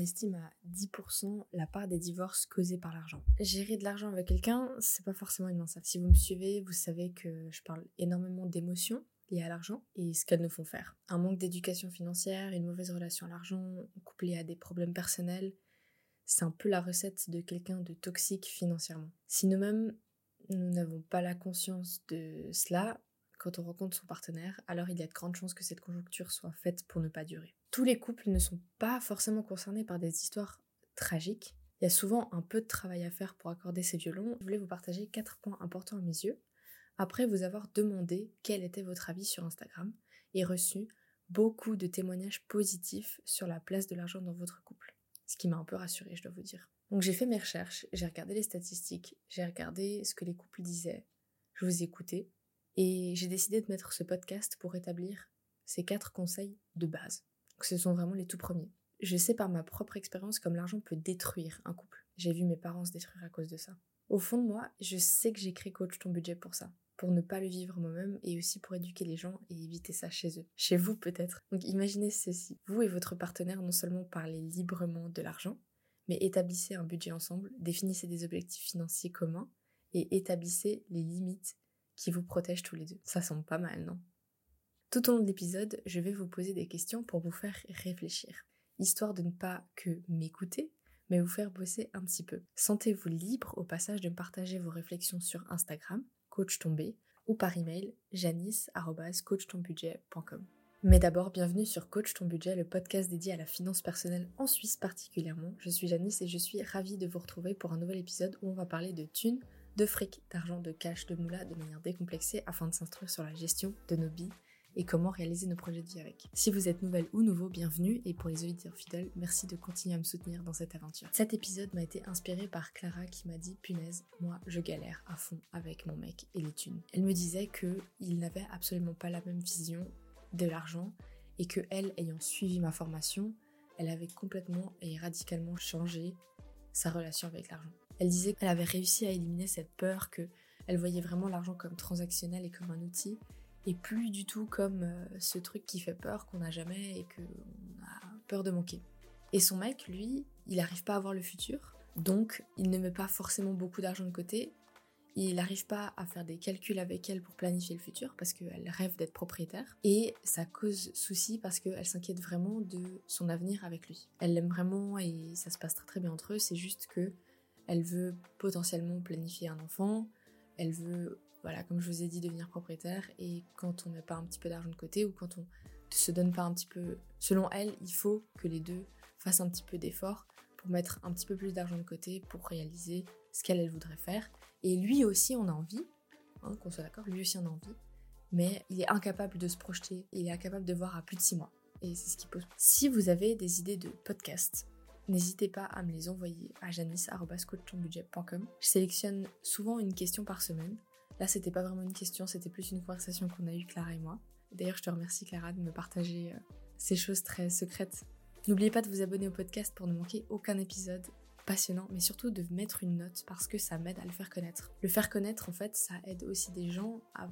estime à 10% la part des divorces causés par l'argent. Gérer de l'argent avec quelqu'un, c'est pas forcément une mince Si vous me suivez, vous savez que je parle énormément d'émotions liées à l'argent et ce qu'elles nous font faire. Un manque d'éducation financière, une mauvaise relation à l'argent, couplée à des problèmes personnels, c'est un peu la recette de quelqu'un de toxique financièrement. Si nous-mêmes, nous n'avons pas la conscience de cela, quand on rencontre son partenaire, alors il y a de grandes chances que cette conjoncture soit faite pour ne pas durer. Tous les couples ne sont pas forcément concernés par des histoires tragiques. Il y a souvent un peu de travail à faire pour accorder ces violons. Je voulais vous partager quatre points importants à mes yeux, après vous avoir demandé quel était votre avis sur Instagram et reçu beaucoup de témoignages positifs sur la place de l'argent dans votre couple. Ce qui m'a un peu rassurée, je dois vous dire. Donc j'ai fait mes recherches, j'ai regardé les statistiques, j'ai regardé ce que les couples disaient, je vous ai écouté, et j'ai décidé de mettre ce podcast pour établir ces quatre conseils de base. Ce sont vraiment les tout premiers. Je sais par ma propre expérience comme l'argent peut détruire un couple. J'ai vu mes parents se détruire à cause de ça. Au fond de moi, je sais que j'ai créé Coach ton budget pour ça. Pour ne pas le vivre moi-même et aussi pour éduquer les gens et éviter ça chez eux. Chez vous peut-être. Donc imaginez ceci. Vous et votre partenaire non seulement parlez librement de l'argent, mais établissez un budget ensemble, définissez des objectifs financiers communs et établissez les limites qui vous protège tous les deux. Ça semble pas mal, non? Tout au long de l'épisode, je vais vous poser des questions pour vous faire réfléchir, histoire de ne pas que m'écouter, mais vous faire bosser un petit peu. Sentez-vous libre au passage de me partager vos réflexions sur Instagram, coach tombé, ou par email, janice.coachtonbudget.com. Mais d'abord, bienvenue sur Coach ton budget, le podcast dédié à la finance personnelle en Suisse particulièrement. Je suis Janice et je suis ravie de vous retrouver pour un nouvel épisode où on va parler de thunes, de fric, d'argent, de cash, de moula de manière décomplexée afin de s'instruire sur la gestion de nos billes et comment réaliser nos projets de vie avec. Si vous êtes nouvelle ou nouveau, bienvenue et pour les auditeurs fidèles, merci de continuer à me soutenir dans cette aventure. Cet épisode m'a été inspiré par Clara qui m'a dit punaise, moi je galère à fond avec mon mec et les thunes. Elle me disait que il n'avait absolument pas la même vision de l'argent et que elle ayant suivi ma formation, elle avait complètement et radicalement changé sa relation avec l'argent. Elle disait qu'elle avait réussi à éliminer cette peur que elle voyait vraiment l'argent comme transactionnel et comme un outil et plus du tout comme euh, ce truc qui fait peur qu'on n'a jamais et qu'on a peur de manquer. Et son mec, lui, il n'arrive pas à voir le futur, donc il ne met pas forcément beaucoup d'argent de côté. Il n'arrive pas à faire des calculs avec elle pour planifier le futur parce qu'elle rêve d'être propriétaire. Et ça cause souci parce qu'elle s'inquiète vraiment de son avenir avec lui. Elle l'aime vraiment et ça se passe très très bien entre eux. C'est juste que elle veut potentiellement planifier un enfant, elle veut, voilà, comme je vous ai dit, devenir propriétaire, et quand on met pas un petit peu d'argent de côté, ou quand on ne se donne pas un petit peu... Selon elle, il faut que les deux fassent un petit peu d'effort pour mettre un petit peu plus d'argent de côté pour réaliser ce qu'elle elle voudrait faire. Et lui aussi on a envie, hein, qu'on soit d'accord, lui aussi on a envie, mais il est incapable de se projeter, il est incapable de voir à plus de 6 mois. Et c'est ce qui pose. Si vous avez des idées de podcast n'hésitez pas à me les envoyer à janice.coachtonbudget.com. Je sélectionne souvent une question par semaine. Là, c'était pas vraiment une question, c'était plus une conversation qu'on a eue Clara et moi. D'ailleurs, je te remercie Clara de me partager euh, ces choses très secrètes. N'oubliez pas de vous abonner au podcast pour ne manquer aucun épisode passionnant, mais surtout de mettre une note parce que ça m'aide à le faire connaître. Le faire connaître, en fait, ça aide aussi des gens à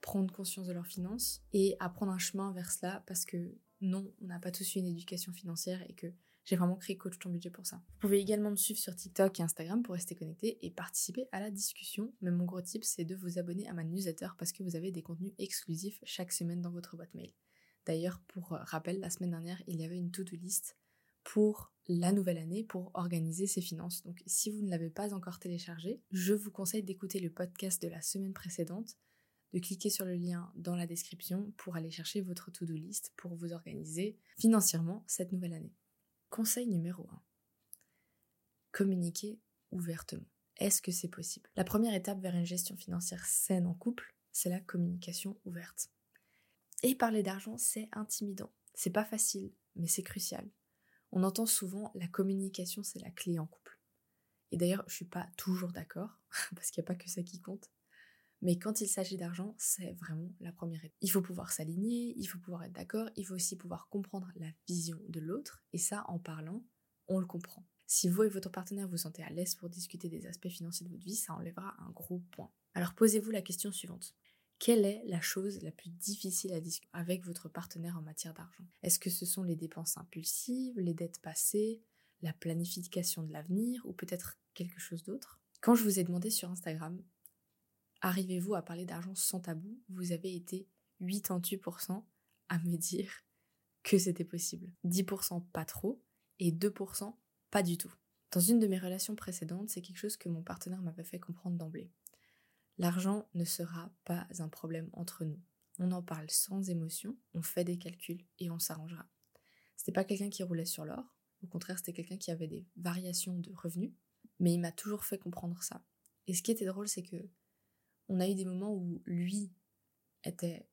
prendre conscience de leurs finances et à prendre un chemin vers cela parce que non, on n'a pas tous eu une éducation financière et que j'ai vraiment créé Coach ton budget pour ça. Vous pouvez également me suivre sur TikTok et Instagram pour rester connecté et participer à la discussion. Mais mon gros tip, c'est de vous abonner à ma newsletter parce que vous avez des contenus exclusifs chaque semaine dans votre boîte mail. D'ailleurs, pour euh, rappel, la semaine dernière, il y avait une to-do list pour la nouvelle année pour organiser ses finances. Donc si vous ne l'avez pas encore téléchargé, je vous conseille d'écouter le podcast de la semaine précédente, de cliquer sur le lien dans la description pour aller chercher votre to-do list pour vous organiser financièrement cette nouvelle année. Conseil numéro 1. Communiquer ouvertement. Est-ce que c'est possible? La première étape vers une gestion financière saine en couple, c'est la communication ouverte. Et parler d'argent, c'est intimidant. C'est pas facile, mais c'est crucial. On entend souvent la communication, c'est la clé en couple. Et d'ailleurs, je suis pas toujours d'accord, parce qu'il n'y a pas que ça qui compte. Mais quand il s'agit d'argent, c'est vraiment la première étape. Il faut pouvoir s'aligner, il faut pouvoir être d'accord, il faut aussi pouvoir comprendre la vision de l'autre, et ça, en parlant, on le comprend. Si vous et votre partenaire vous sentez à l'aise pour discuter des aspects financiers de votre vie, ça enlèvera un gros point. Alors posez-vous la question suivante. Quelle est la chose la plus difficile à discuter avec votre partenaire en matière d'argent? Est-ce que ce sont les dépenses impulsives, les dettes passées, la planification de l'avenir ou peut-être quelque chose d'autre? Quand je vous ai demandé sur Instagram, arrivez-vous à parler d'argent sans tabou? Vous avez été 88% à me dire que c'était possible. 10% pas trop et 2% pas du tout. Dans une de mes relations précédentes, c'est quelque chose que mon partenaire m'avait fait comprendre d'emblée. L'argent ne sera pas un problème entre nous. On en parle sans émotion, on fait des calculs et on s'arrangera. C'était pas quelqu'un qui roulait sur l'or, au contraire, c'était quelqu'un qui avait des variations de revenus, mais il m'a toujours fait comprendre ça. Et ce qui était drôle, c'est que on a eu des moments où lui était,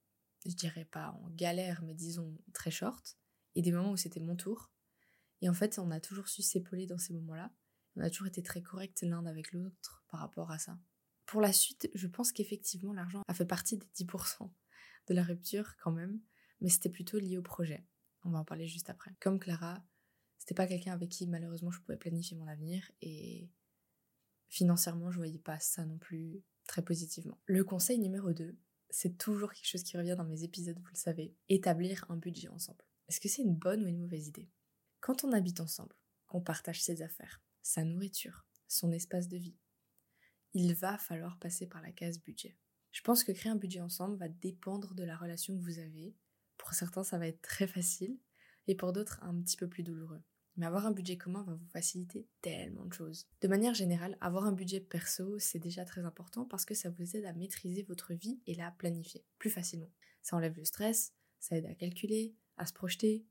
je dirais pas en galère, mais disons très short, et des moments où c'était mon tour. Et en fait, on a toujours su s'épauler dans ces moments-là. On a toujours été très corrects l'un avec l'autre par rapport à ça. Pour la suite, je pense qu'effectivement, l'argent a fait partie des 10% de la rupture quand même, mais c'était plutôt lié au projet. On va en parler juste après. Comme Clara, c'était pas quelqu'un avec qui malheureusement je pouvais planifier mon avenir et financièrement je voyais pas ça non plus très positivement. Le conseil numéro 2, c'est toujours quelque chose qui revient dans mes épisodes, vous le savez, établir un budget ensemble. Est-ce que c'est une bonne ou une mauvaise idée? Quand on habite ensemble, qu'on partage ses affaires, sa nourriture, son espace de vie, il va falloir passer par la case budget. Je pense que créer un budget ensemble va dépendre de la relation que vous avez. Pour certains, ça va être très facile et pour d'autres, un petit peu plus douloureux. Mais avoir un budget commun va vous faciliter tellement de choses. De manière générale, avoir un budget perso, c'est déjà très important parce que ça vous aide à maîtriser votre vie et la planifier plus facilement. Ça enlève le stress, ça aide à calculer, à se projeter.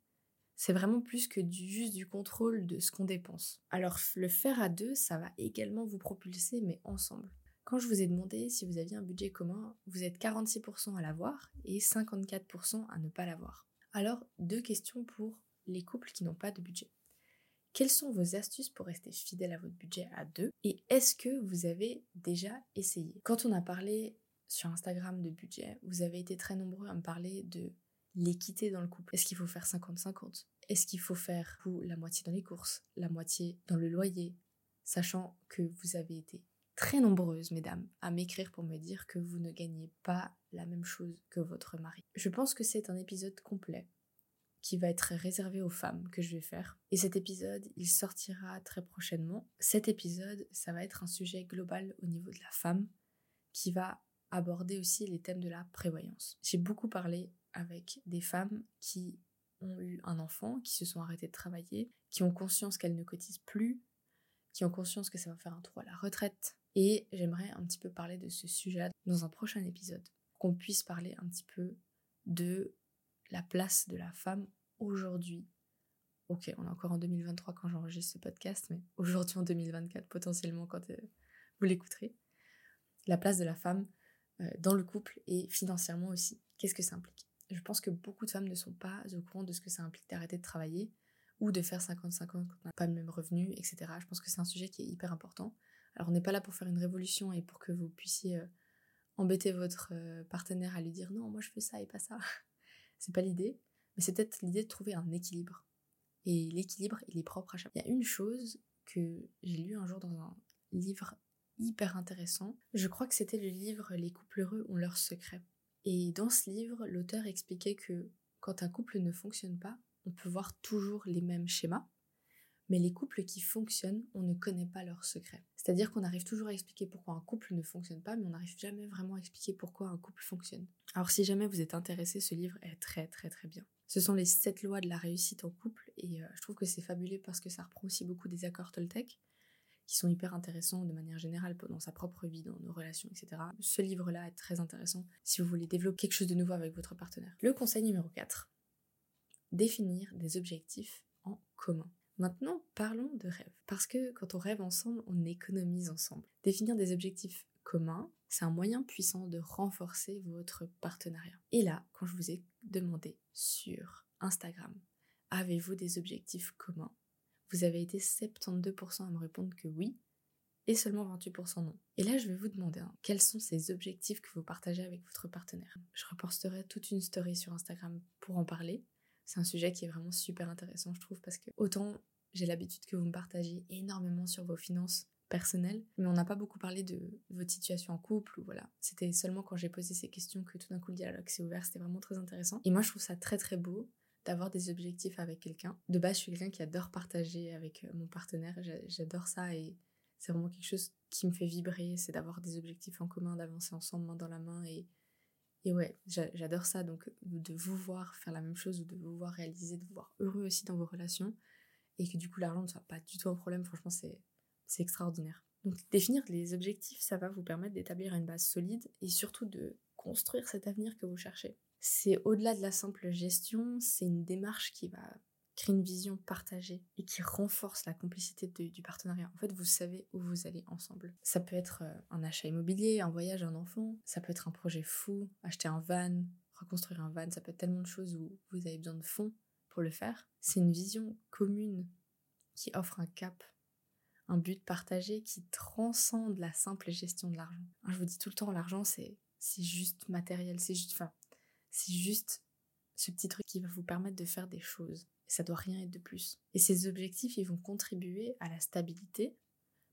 C'est vraiment plus que juste du contrôle de ce qu'on dépense. Alors le faire à deux, ça va également vous propulser, mais ensemble. Quand je vous ai demandé si vous aviez un budget commun, vous êtes 46% à l'avoir et 54% à ne pas l'avoir. Alors, deux questions pour les couples qui n'ont pas de budget. Quelles sont vos astuces pour rester fidèle à votre budget à deux Et est-ce que vous avez déjà essayé? Quand on a parlé sur Instagram de budget, vous avez été très nombreux à me parler de l'équité dans le couple. Est-ce qu'il faut faire 50-50 Est-ce qu'il faut faire la moitié dans les courses, la moitié dans le loyer? Sachant que vous avez été très nombreuses, mesdames, à m'écrire pour me dire que vous ne gagnez pas la même chose que votre mari. Je pense que c'est un épisode complet qui va être réservé aux femmes que je vais faire. Et cet épisode, il sortira très prochainement. Cet épisode, ça va être un sujet global au niveau de la femme qui va aborder aussi les thèmes de la prévoyance. J'ai beaucoup parlé avec des femmes qui ont eu un enfant, qui se sont arrêtées de travailler, qui ont conscience qu'elles ne cotisent plus, qui ont conscience que ça va faire un trou à la retraite. Et j'aimerais un petit peu parler de ce sujet dans un prochain épisode, qu'on puisse parler un petit peu de la place de la femme aujourd'hui. Ok, on est encore en 2023 quand j'enregistre ce podcast, mais aujourd'hui en 2024 potentiellement quand euh, vous l'écouterez. La place de la femme euh, dans le couple et financièrement aussi. Qu'est-ce que ça implique? Je pense que beaucoup de femmes ne sont pas au courant de ce que ça implique d'arrêter de travailler ou de faire 50-50 quand on n'a pas le même revenu, etc. Je pense que c'est un sujet qui est hyper important. Alors on n'est pas là pour faire une révolution et pour que vous puissiez euh, embêter votre partenaire à lui dire non, moi je fais ça et pas ça. C'est pas l'idée, mais c'est peut-être l'idée de trouver un équilibre. Et l'équilibre, il est propre à chaque. Il y a une chose que j'ai lu un jour dans un livre hyper intéressant. Je crois que c'était le livre Les couples heureux ont leurs secrets. Et dans ce livre, l'auteur expliquait que quand un couple ne fonctionne pas, on peut voir toujours les mêmes schémas, mais les couples qui fonctionnent, on ne connaît pas leurs secrets. C'est-à-dire qu'on arrive toujours à expliquer pourquoi un couple ne fonctionne pas, mais on n'arrive jamais vraiment à expliquer pourquoi un couple fonctionne. Alors si jamais vous êtes intéressé, ce livre est très très très bien. Ce sont les 7 lois de la réussite en couple, et euh, je trouve que c'est fabuleux parce que ça reprend aussi beaucoup des accords Toltec, qui sont hyper intéressants de manière générale dans sa propre vie, dans nos relations, etc. Ce livre-là est très intéressant si vous voulez développer quelque chose de nouveau avec votre partenaire. Le conseil numéro 4. Définir des objectifs en commun. Maintenant, parlons de rêve. Parce que quand on rêve ensemble, on économise ensemble. Définir des objectifs communs, c'est un moyen puissant de renforcer votre partenariat. Et là, quand je vous ai demandé sur Instagram, avez-vous des objectifs communs? Vous avez été 72% à me répondre que oui, et seulement 28% non. Et là, je vais vous demander hein, quels sont ces objectifs que vous partagez avec votre partenaire? Je reposterai toute une story sur Instagram pour en parler. C'est un sujet qui est vraiment super intéressant, je trouve, parce que autant j'ai l'habitude que vous me partagez énormément sur vos finances personnelles, mais on n'a pas beaucoup parlé de votre situation en couple ou voilà. C'était seulement quand j'ai posé ces questions que tout d'un coup le dialogue s'est ouvert, c'était vraiment très intéressant. Et moi je trouve ça très très beau d'avoir des objectifs avec quelqu'un. De base, je suis quelqu'un qui adore partager avec euh, mon partenaire. J'adore ça et c'est vraiment quelque chose qui me fait vibrer. C'est d'avoir des objectifs en commun, d'avancer ensemble main dans la main. Et, et ouais, j'adore ça. Donc, de vous voir faire la même chose ou de vous voir réaliser, de vous voir heureux aussi dans vos relations. Et que du coup, l'argent ne soit pas du tout un problème. Franchement, c'est extraordinaire. Donc, définir les objectifs, ça va vous permettre d'établir une base solide et surtout de construire cet avenir que vous cherchez. C'est au-delà de la simple gestion, c'est une démarche qui va une vision partagée et qui renforce la complicité du partenariat. En fait, vous savez où vous allez ensemble. Ça peut être euh, un achat immobilier, un voyage, un enfant, ça peut être un projet fou, acheter un van, reconstruire un van, ça peut être tellement de choses où vous avez besoin de fonds pour le faire. C'est une vision commune qui offre un cap, un but partagé qui transcende la simple gestion de l'argent. Je vous dis tout le temps, l'argent c'est c'est juste matériel, c'est juste, enfin, c'est juste ce petit truc qui va vous permettre de faire des choses. Ça doit rien être de plus. Et ces objectifs, ils vont contribuer à la stabilité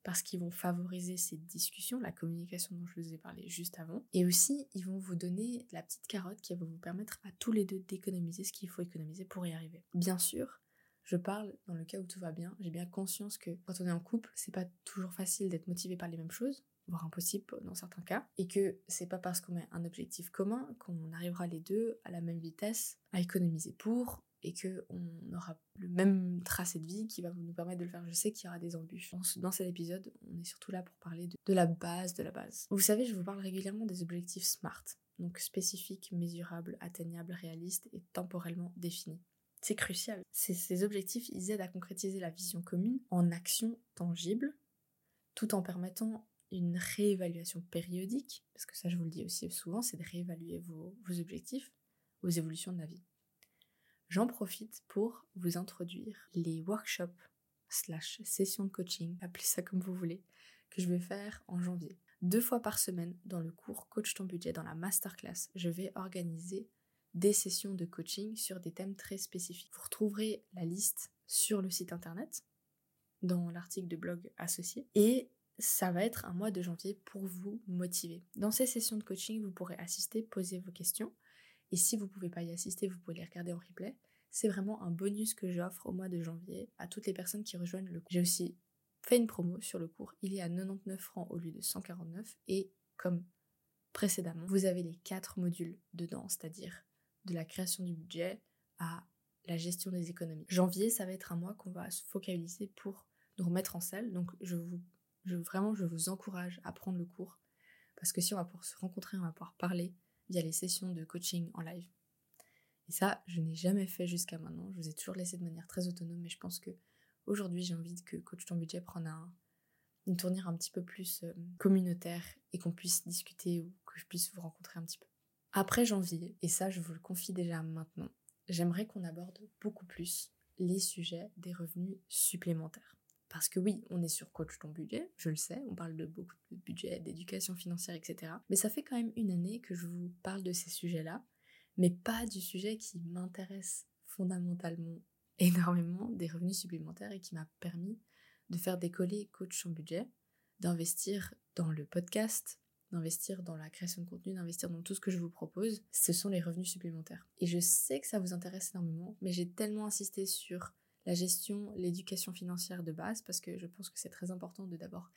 parce qu'ils vont favoriser cette discussion, la communication dont je vous ai parlé juste avant. Et aussi, ils vont vous donner la petite carotte qui va vous permettre à tous les deux d'économiser ce qu'il faut économiser pour y arriver. Bien sûr, je parle dans le cas où tout va bien. J'ai bien conscience que quand on est en couple, c'est pas toujours facile d'être motivé par les mêmes choses voire impossible dans certains cas, et que c'est pas parce qu'on met un objectif commun qu'on arrivera les deux à la même vitesse à économiser pour, et que on aura le même tracé de vie qui va nous permettre de le faire. Je sais qu'il y aura des embûches. Dans cet épisode, on est surtout là pour parler de, la base de la base. Vous savez, je vous parle régulièrement des objectifs SMART, donc spécifiques, mesurables, atteignables, réalistes et temporellement définis. C'est crucial. Ces objectifs, ils aident à concrétiser la vision commune en actions tangibles, tout en permettant une réévaluation périodique, parce que ça je vous le dis aussi souvent, c'est de réévaluer vos, objectifs, vos évolutions de la vie. J'en profite pour vous introduire les workshops slash sessions de coaching, appelez ça comme vous voulez, que je vais faire en janvier. Deux fois par semaine, dans le cours Coach ton budget, dans la masterclass, je vais organiser des sessions de coaching sur des thèmes très spécifiques. Vous retrouverez la liste sur le site internet, dans l'article de blog associé, et ça va être un mois de janvier pour vous motiver. Dans ces sessions de coaching, vous pourrez assister, poser vos questions. Et si vous ne pouvez pas y assister, vous pouvez les regarder en replay. C'est vraiment un bonus que j'offre au mois de janvier à toutes les personnes qui rejoignent le cours. J'ai aussi fait une promo sur le cours. Il est à 99 francs au lieu de 149. Et comme précédemment, vous avez les quatre modules dedans, c'est-à-dire de la création du budget à la gestion des économies. Janvier, ça va être un mois qu'on va se focaliser pour nous remettre en salle. Donc je vous vraiment, je vous encourage à prendre le cours. Parce que si on va pouvoir se rencontrer, on va pouvoir parler via les sessions de coaching en live. Et ça, je n'ai jamais fait jusqu'à maintenant. Je vous ai toujours laissé de manière très autonome, mais je pense que aujourd'hui, j'ai envie que Coach ton budget prenne une tournure un petit peu plus euh, communautaire et qu'on puisse discuter ou que je puisse vous rencontrer un petit peu. Après janvier, et ça, je vous le confie déjà maintenant, j'aimerais qu'on aborde beaucoup plus les sujets des revenus supplémentaires. Parce que oui, on est sur coach ton budget, je le sais, on parle de beaucoup de budget, d'éducation financière, etc. Mais ça fait quand même une année que je vous parle de ces sujets-là, mais pas du sujet qui m'intéresse fondamentalement énormément, des revenus supplémentaires et qui m'a permis de faire décoller coach ton budget, d'investir dans le podcast, d'investir dans la création de contenu, d'investir dans tout ce que je vous propose, ce sont les revenus supplémentaires. Et je sais que ça vous intéresse énormément, mais j'ai tellement insisté sur la gestion, l'éducation financière de base, parce que je pense que c'est très important de d'abord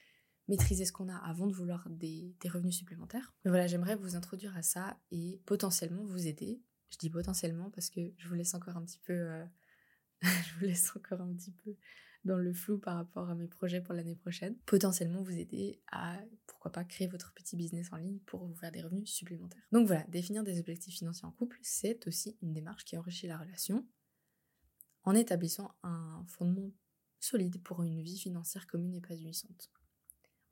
maîtriser ce qu'on a avant de vouloir des, revenus supplémentaires. Mais voilà, j'aimerais vous introduire à ça et potentiellement vous aider. Je dis potentiellement parce que je vous laisse encore un petit peu, euh, je vous laisse encore un petit peu dans le flou par rapport à mes projets pour l'année prochaine. Potentiellement vous aider à, pourquoi pas, créer votre petit business en ligne pour vous faire des revenus supplémentaires. Donc voilà, définir des objectifs financiers en couple, c'est aussi une démarche qui enrichit la relation en établissant un fondement solide pour une vie financière commune et épanouissante.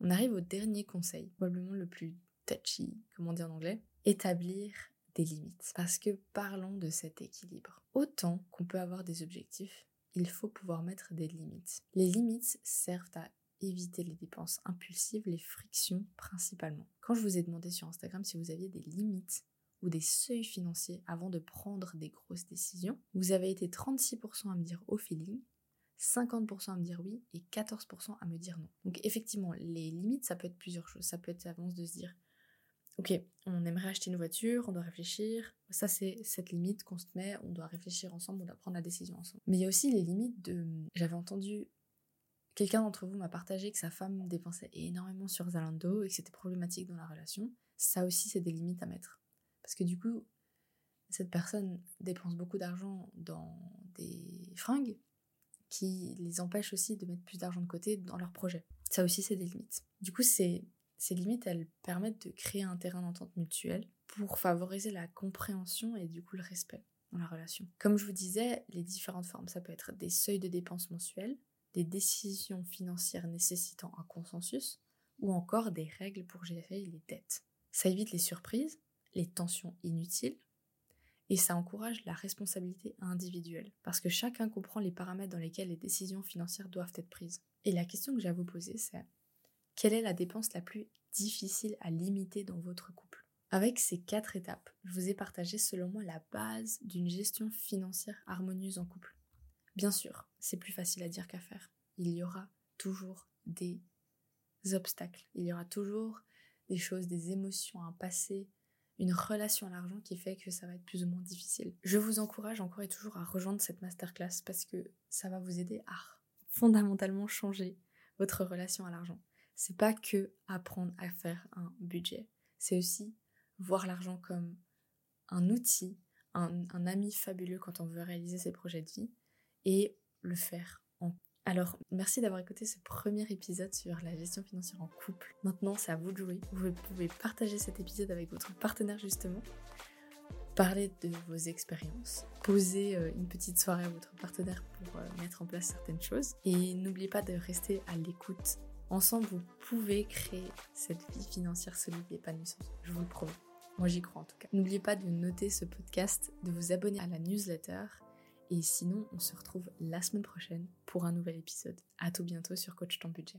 On arrive au dernier conseil, probablement le plus touchy, comme on dit en anglais, établir des limites. Parce que parlons de cet équilibre. Autant qu'on peut avoir des objectifs, il faut pouvoir mettre des limites. Les limites servent à éviter les dépenses impulsives, les frictions principalement. Quand je vous ai demandé sur Instagram si vous aviez des limites ou des seuils financiers avant de prendre des grosses décisions. Vous avez été 36% à me dire au feeling, 50% à me dire oui et 14% à me dire non. Donc effectivement, les limites, ça peut être plusieurs choses. Ça peut être avant de se dire, ok, on aimerait acheter une voiture, on doit réfléchir. Ça, c'est cette limite qu'on se met, on doit réfléchir ensemble, on doit prendre la décision ensemble. Mais il y a aussi les limites de. J'avais entendu. Quelqu'un d'entre vous m'a partagé que sa femme dépensait énormément sur Zalando et que c'était problématique dans la relation. Ça aussi, c'est des limites à mettre. Parce que du coup, cette personne dépense beaucoup d'argent dans des fringues qui les empêchent aussi de mettre plus d'argent de côté dans leur projet. Ça aussi, c'est des limites. Du coup, ces limites, elles permettent de créer un terrain d'entente mutuelle pour favoriser la compréhension et du coup le respect dans la relation. Comme je vous disais, les différentes formes, ça peut être des seuils de dépenses mensuels, des décisions financières nécessitant un consensus, ou encore des règles pour gérer les dettes. Ça évite les surprises, les tensions inutiles, et ça encourage la responsabilité individuelle, parce que chacun comprend les paramètres dans lesquels les décisions financières doivent être prises. Et la question que j'ai à vous poser, c'est quelle est la dépense la plus difficile à limiter dans votre couple? Avec ces quatre étapes, je vous ai partagé selon moi la base d'une gestion financière harmonieuse en couple. Bien sûr, c'est plus facile à dire qu'à faire. Il y aura toujours des obstacles, il y aura toujours des choses, des émotions, un passé, une relation à l'argent qui fait que ça va être plus ou moins difficile. Je vous encourage encore et toujours à rejoindre cette masterclass parce que ça va vous aider à fondamentalement changer votre relation à l'argent c'est pas que apprendre à faire un budget, c'est aussi voir l'argent comme un outil, un, ami fabuleux quand on veut réaliser ses projets de vie et le faire alors, merci d'avoir écouté ce premier épisode sur la gestion financière en couple. Maintenant, c'est à vous de jouer. Vous pouvez partager cet épisode avec votre partenaire justement, parler de vos expériences, poser euh, une petite soirée à votre partenaire pour euh, mettre en place certaines choses. Et n'oubliez pas de rester à l'écoute Ensemble, vous pouvez créer cette vie financière solide et épanouissante. Je vous le promets. Moi, j'y crois en tout cas. N'oubliez pas de noter ce podcast, de vous abonner à la newsletter. Et sinon, on se retrouve la semaine prochaine pour un nouvel épisode. À tout bientôt sur Coach ton budget.